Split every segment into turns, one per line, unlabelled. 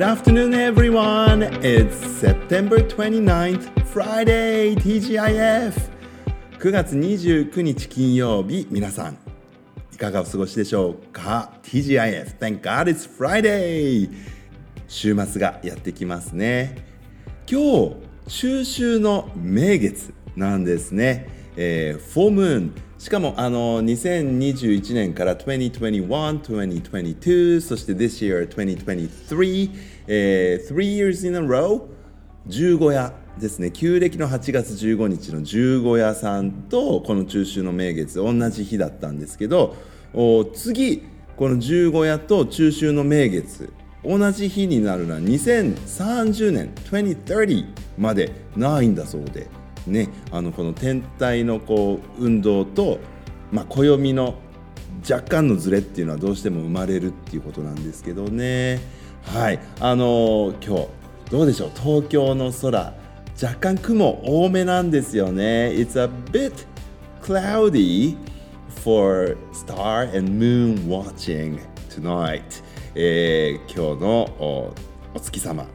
Good afternoon, everyone. It's September 29th, Friday, TGIF. 9月29日金曜日、皆さん、いかがお過ごしでしょうか ?TGIF, thank God it's Friday! 週末がやってきますね。今日、中秋の名月なんですね。えー、フォームーン。しかもあの2021年から2021、2022、そして this year 2023、えー、3 years in a row 十五夜ですね旧暦の8月15日の十五夜さんとこの中秋の名月同じ日だったんですけどお次この十五夜と中秋の名月同じ日になるのは2030年2030までないんだそうで。ね、あのこの天体のこう運動と、まあ、暦の若干のズレっていうのはどうしても生まれるっていうことなんですけどね。はい。あの今日どうでしょう？東京の空。若干雲多めなんですよね。It's a bit cloudy for star and moon watching tonight、えー、今日のおお月様。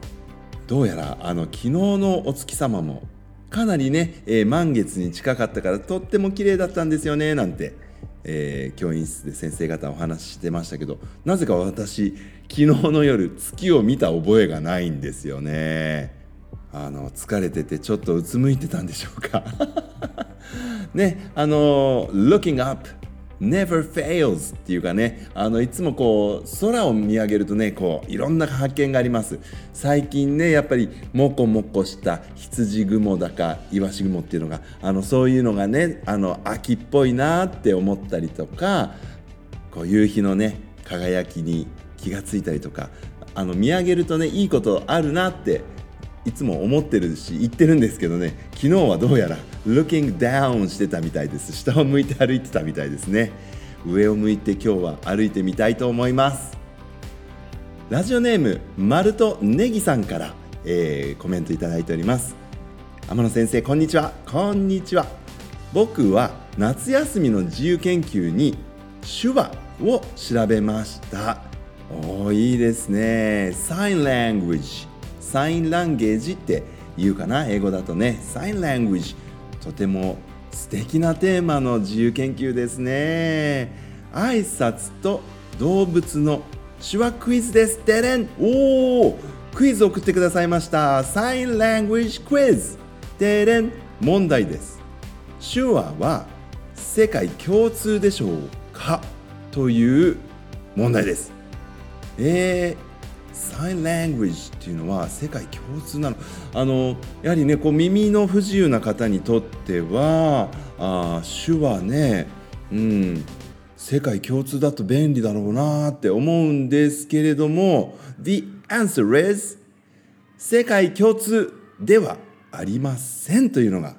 どうやらあの昨日のお月様もかなりね、えー、満月に近かったからとっても綺麗だったんですよねなんて、えー、教員室で先生方お話ししてましたけどなぜか私昨日の夜月を見た覚えがないんですよね。あの疲れててちょっとうつむいてたんでしょうか。ねあの Looking up never fails っていうかねあのいつもこう空を見上げるとねこういろんな発見があります。最近ねやっぱりもこもこした羊雲だかイワシ雲っていうのがあのそういうのがねあの秋っぽいなって思ったりとかこう夕日のね輝きに気がついたりとかあの見上げるとねいいことあるなっていつも思ってるし言ってるんですけどね昨日はどうやら looking down してたみたいです。下を向いて歩いてたみたいですね。上を向いて今日は歩いてみたいと思います。ラジオネームマルトネギさんから、えー、コメントいただいております。天野先生こんにちは。こんにちは。僕は夏休みの自由研究に手話を調べました。おいいですね。Sign Language サインランゲージって言うかな英語だとね。サインラングエージとても素敵なテーマの自由研究ですね。挨拶と動物の手話クイズですデレン。おおクイズ送ってくださいました。サインラングエージクイズデレン。問題です。手話は世界共通でしょうか？という問題です。えー、サインラングエージっていうのは世界共通なの。あのやはりねこう耳の不自由な方にとってはあ手話ねうん世界共通だと便利だろうなって思うんですけれども The answer is 世界共通ではありませんというのが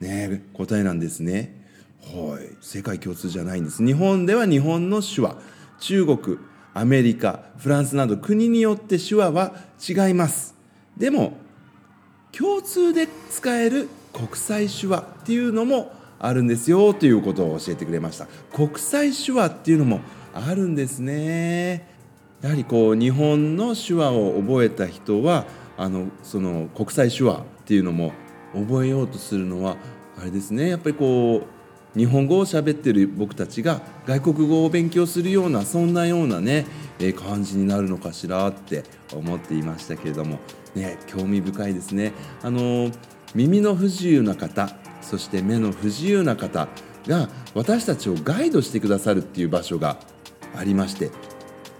ね答えなんですね。はい。世界共通じゃないんです。日本では日本の手話中国。アメリカフランスなど国によって手話は違います。でも共通で使える国際手話っていうのもあるんですよということを教えてくれました。国際手話っていうのもあるんですね。やはりこう日本の手話を覚えた人はあのその国際手話っていうのも覚えようとするのはあれですね。やっぱりこう日本語を喋ってる僕たちが外国語を勉強するようなそんなようなね、えー、感じになるのかしらって思っていましたけれどもね興味深いですね。あの、耳の不自由な方そして目の不自由な方が私たちをガイドしてくださるっていう場所がありまして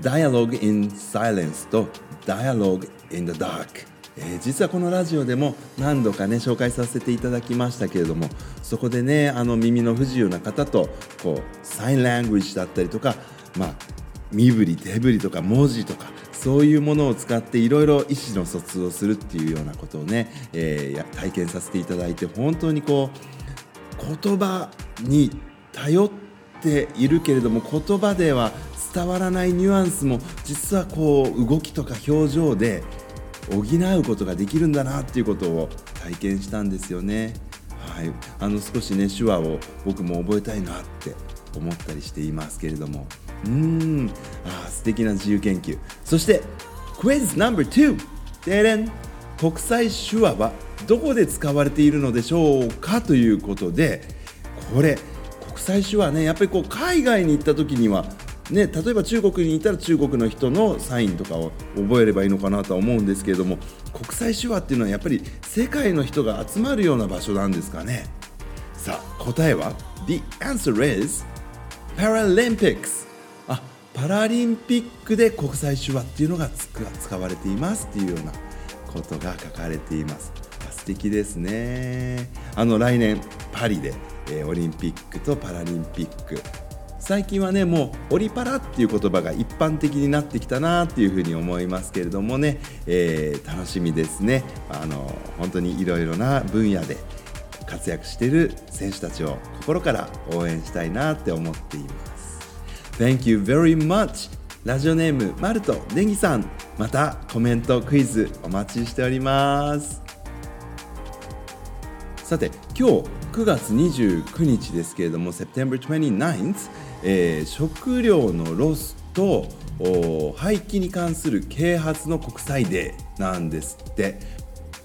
Dialogue in Silence と Dialogue in the Dark えー、実はこのラジオでも何度かね紹介させていただきましたけれどもそこでねあの耳の不自由な方とこうサインラングイッジだったりとかまあ身振り手振りとか文字とかそういうものを使っていろいろ意思の疎通をするっていうようなことをね、えー、体験させていただいて本当にこう言葉に頼っているけれども言葉では伝わらないニュアンスも実はこう動きとか表情で補うことができるんだなっていうことを体験したんですよね。はい、あの少しね手話を僕も覚えたいなって思ったりしていますけれども。うーん。あ素敵な自由研究。そして Quiz No.2 でれん。国際手話はどこで使われているのでしょうかということでこれ国際手話ねやっぱりこう海外に行った時にはね、例えば中国にいたら中国の人のサインとかを覚えればいいのかなとは思うんですけれども国際手話っていうのはやっぱり世界の人が集まるような場所なんですかね？さあ答えは The answer is Paralympics. あパラリンピックで国際手話っていうのが使われていますっていうようなことが書かれています。素敵ですね。あの来年パリで、えー、オリンピックとパラリンピック。最近はねもうオリパラっていう言葉が一般的になってきたなっていうふうに思いますけれどもね、えー、楽しみですね。あの本当にいろいろな分野で活躍している選手たちを心から応援したいなって思っています。Thank you very much. ラジオネームマルトネギさん。またコメントクイズお待ちしております。さて今日9月29日ですけれども September 29th えー、食料のロスと廃棄に関する啓発の国際デーなんですって。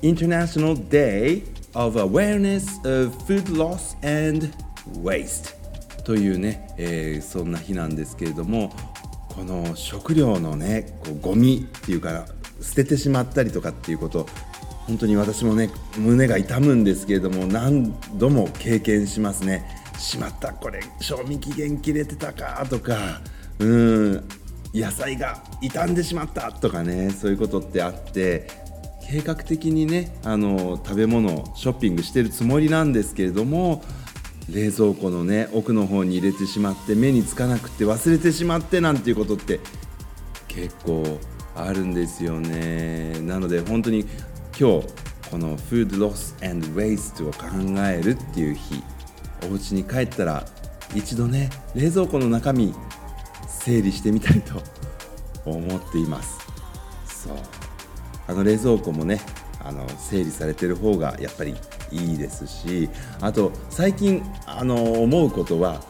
International Day of Awareness of Food Loss and Waste というね、えー、そんな日なんですけれどもこの食料のねこうゴミっていうか捨ててしまったりとかっていうこと本当に私もね胸が痛むんですけれども何度も経験しますね。しまった。これ賞味期限切れてたかとか。うん。野菜が傷んでしまった。とかね。そういうことってあって。計画的にねあの食べ物ショッピングしてるつもりなんですけれども冷蔵庫のね奥の方に入れてしまって目につかなくて忘れてしまってなんていうことって結構あるんですよね。なので本当に今日この Food Loss and Waste を考えるっていう日。お家に帰ったら一度ね冷蔵庫の中身整理してみたいと思っています。そう。あの冷蔵庫もねあの整理されてる方がやっぱりいいですしあと最近あの思うことは、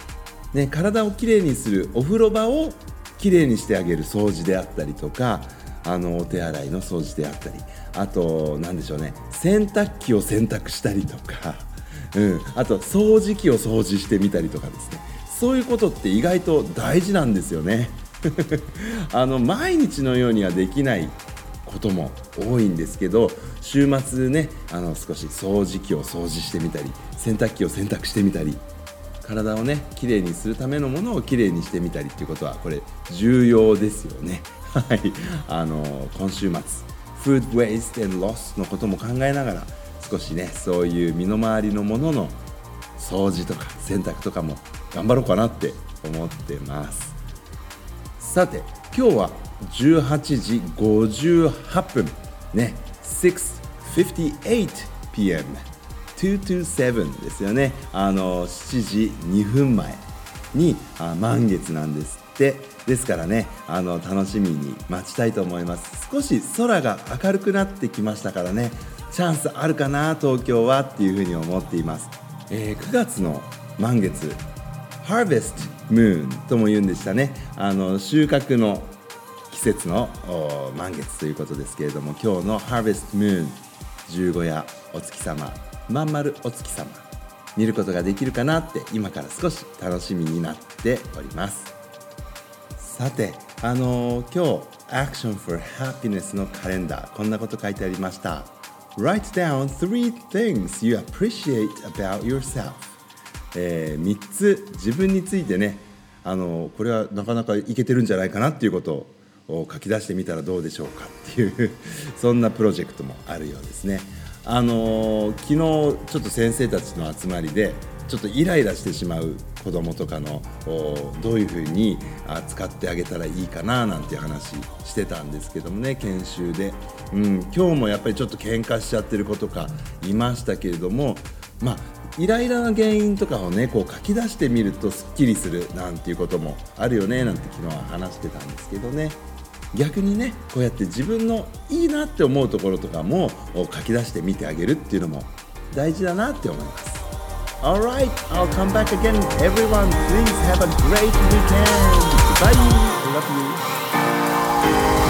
ね、体をきれいにするお風呂場をきれいにしてあげる掃除であったりとかあのお手洗いの掃除であったりあと何でしょうね洗濯機を洗濯したりとかうん、あと掃除機を掃除してみたりとかですね。そういうことって意外と大事なんですよね。あの毎日のようにはできないことも多いんですけど週末ねあの少し掃除機を掃除してみたり洗濯機を洗濯してみたり体をねきれいにするためのものをきれいにしてみたりっていうことはこれ重要ですよね。はい。あの今週末 Food Waste and Loss のことも考えながら少しねそういう身の回りのものの掃除とか洗濯とかも頑張ろうかなって思ってます。さて今日は18時58分ね 6:58pm 227ですよね。あの7時2分前にあ満月なんですって。ですからねあの楽しみに待ちたいと思います。少し空が明るくなってきましたからねチャンスあるかな東京はっていうふうに思っています、えー、9月の満月 Harvest Moon とも言うんでしたね。あの収穫の季節の満月ということですけれども今日の Harvest Moon 十五夜お月様まんまお月様見ることができるかなって今から少し楽しみになっております。さてあのー、今日 Action for Happiness のカレンダーこんなこと書いてありました。Write down three things you appreciate about yourself、えー、3つ。自分についてね。あのこれはなかなかいけてるんじゃないかなっていうことを書き出してみたらどうでしょうかっていう そんなプロジェクトもあるようですね。あの昨日ちょっと先生たちの集まりでちょっとイライラしてしまう子どもとかのどういうふうに使ってあげたらいいかななんて話してたんですけどもね研修で、うん、今日もやっぱりちょっと喧嘩しちゃってる子とかいましたけれどもまあイライラの原因とかをねこう書き出してみるとすっきりするなんていうこともあるよねなんて昨日は話してたんですけどね逆にねこうやって自分のいいなって思うところとかも書き出してみてあげるっていうのも大事だなって思います。Alright, I'll come back again. Everyone, please have a great weekend. Bye. Love you.